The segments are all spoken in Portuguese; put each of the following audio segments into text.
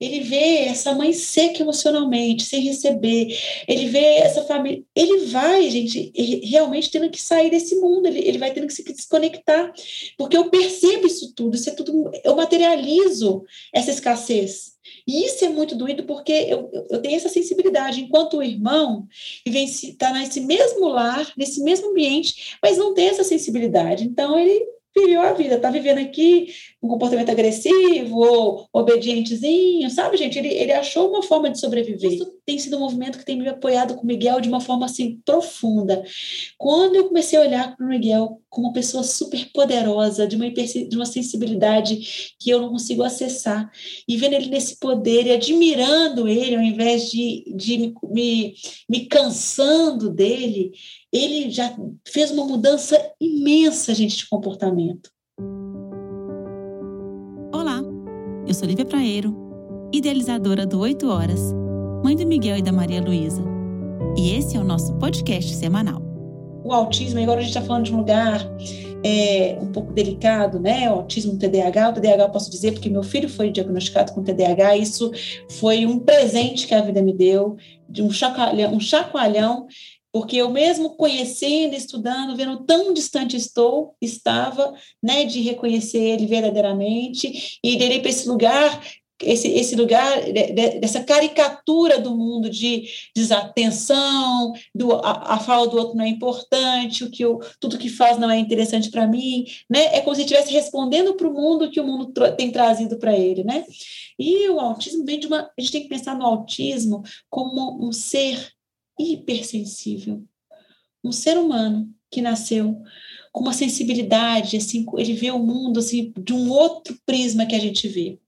ele vê essa mãe seca emocionalmente, sem receber, ele vê essa família, ele vai, gente, realmente tendo que sair desse mundo, ele, ele vai tendo que se desconectar, porque eu percebo isso tudo, isso é tudo, eu materializo essa escassez. E isso é muito doído porque eu, eu tenho essa sensibilidade, enquanto o irmão está nesse mesmo lar, nesse mesmo ambiente, mas não tem essa sensibilidade. Então, ele viveu a vida, está vivendo aqui um comportamento agressivo ou obedientezinho, sabe, gente? Ele, ele achou uma forma de sobreviver. Isso tem sido um movimento que tem me apoiado com o Miguel de uma forma assim profunda. Quando eu comecei a olhar para o Miguel como uma pessoa super poderosa, de uma, de uma sensibilidade que eu não consigo acessar, e vendo ele nesse poder e admirando ele, ao invés de, de me, me, me cansando dele, ele já fez uma mudança imensa, gente, de comportamento. Olá, eu sou Lívia Praeiro, idealizadora do 8 Horas, mãe do Miguel e da Maria Luísa. E esse é o nosso podcast semanal. O autismo, agora a gente está falando de um lugar é, um pouco delicado, né? O autismo, o TDAH. O TDAH eu posso dizer porque meu filho foi diagnosticado com TDAH. Isso foi um presente que a vida me deu, de um chacoalhão, um chacoalhão porque eu mesmo conhecendo, estudando, vendo tão distante estou, estava, né, de reconhecer ele verdadeiramente e irei para esse lugar esse, esse lugar dessa caricatura do mundo de desatenção, do, a, a fala do outro não é importante, o que eu, tudo que faz não é interessante para mim, né? É como se estivesse respondendo para o mundo que o mundo tem trazido para ele, né? E o autismo vem de uma. A gente tem que pensar no autismo como um ser hipersensível. Um ser humano que nasceu com uma sensibilidade, assim, ele vê o mundo assim, de um outro prisma que a gente vê.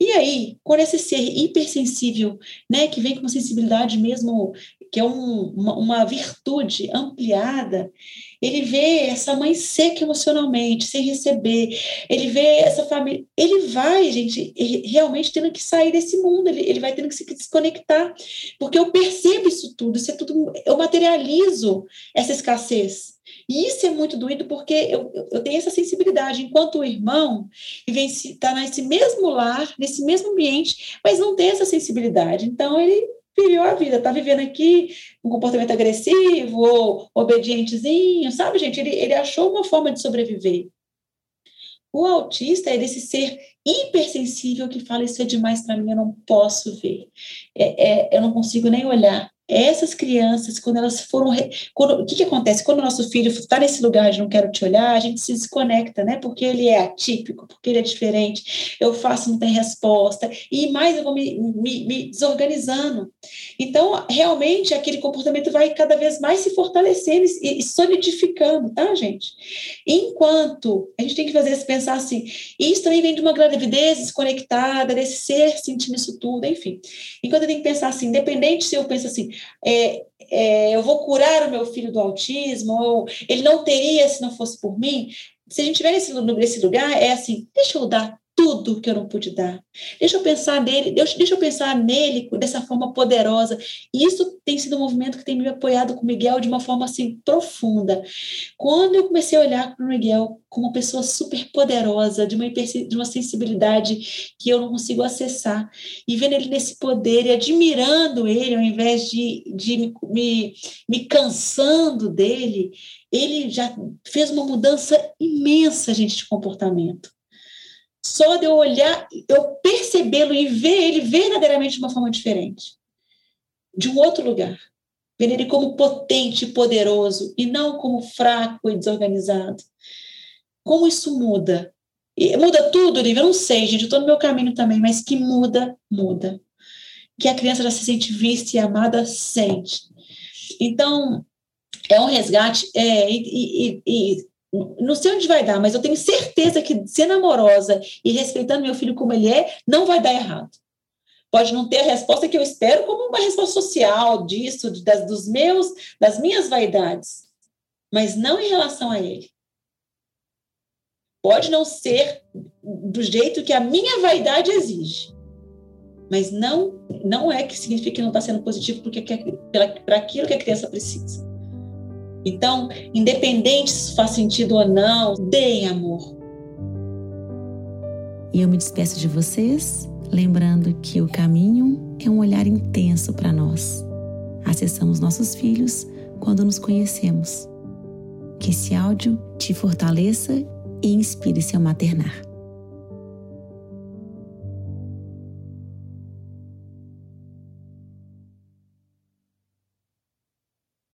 E aí, quando esse ser hipersensível, né, que vem com uma sensibilidade mesmo, que é um, uma, uma virtude ampliada, ele vê essa mãe seca emocionalmente, sem receber, ele vê essa família, ele vai, gente, realmente tendo que sair desse mundo, ele, ele vai tendo que se desconectar, porque eu percebo isso tudo, isso é tudo, eu materializo essa escassez. E isso é muito doído porque eu, eu tenho essa sensibilidade, enquanto o irmão está nesse mesmo lar, nesse mesmo ambiente, mas não tem essa sensibilidade. Então, ele viveu a vida, está vivendo aqui um comportamento agressivo ou obedientezinho, sabe, gente? Ele, ele achou uma forma de sobreviver. O autista é desse ser hipersensível que fala isso é demais para mim, eu não posso ver, é, é, eu não consigo nem olhar essas crianças, quando elas foram. Quando, o que, que acontece? Quando o nosso filho está nesse lugar de não quero te olhar, a gente se desconecta, né? Porque ele é atípico, porque ele é diferente, eu faço, não tem resposta, e mais eu vou me, me, me desorganizando. Então, realmente, aquele comportamento vai cada vez mais se fortalecendo e, e solidificando, tá, gente? Enquanto a gente tem que fazer pensar assim, isso também vem de uma gravidez desconectada, desse ser sentindo isso tudo, enfim. Enquanto eu tenho que pensar assim, independente se eu penso assim, é, é, eu vou curar o meu filho do autismo, ou ele não teria se não fosse por mim. Se a gente tiver nesse, nesse lugar, é assim, deixa eu dar tudo que eu não pude dar. Deixa eu pensar nele, deixa, eu pensar nele dessa forma poderosa. E isso tem sido um movimento que tem me apoiado com o Miguel de uma forma assim profunda. Quando eu comecei a olhar para o Miguel como uma pessoa super poderosa, de uma, de uma sensibilidade que eu não consigo acessar, e vendo ele nesse poder e admirando ele, ao invés de, de me, me, me cansando dele, ele já fez uma mudança imensa, gente, de comportamento. Só de eu olhar, eu percebê-lo e ver ele verdadeiramente de uma forma diferente, de um outro lugar. Ver ele como potente e poderoso e não como fraco e desorganizado. Como isso muda? E muda tudo, Lívia? Eu não sei, gente, eu estou no meu caminho também, mas que muda, muda. Que a criança já se sente vista e amada, sente. Então, é um resgate, é, e, e, e não sei onde vai dar, mas eu tenho certeza que sendo amorosa e respeitando meu filho como ele é, não vai dar errado. Pode não ter a resposta que eu espero, como uma resposta social disso, das, dos meus, das minhas vaidades, mas não em relação a ele. Pode não ser do jeito que a minha vaidade exige, mas não não é que significa que não está sendo positivo porque para aquilo que a criança precisa. Então, independente se faz sentido ou não, deem amor. E eu me despeço de vocês lembrando que o caminho é um olhar intenso para nós. Acessamos nossos filhos quando nos conhecemos. Que esse áudio te fortaleça e inspire seu maternar.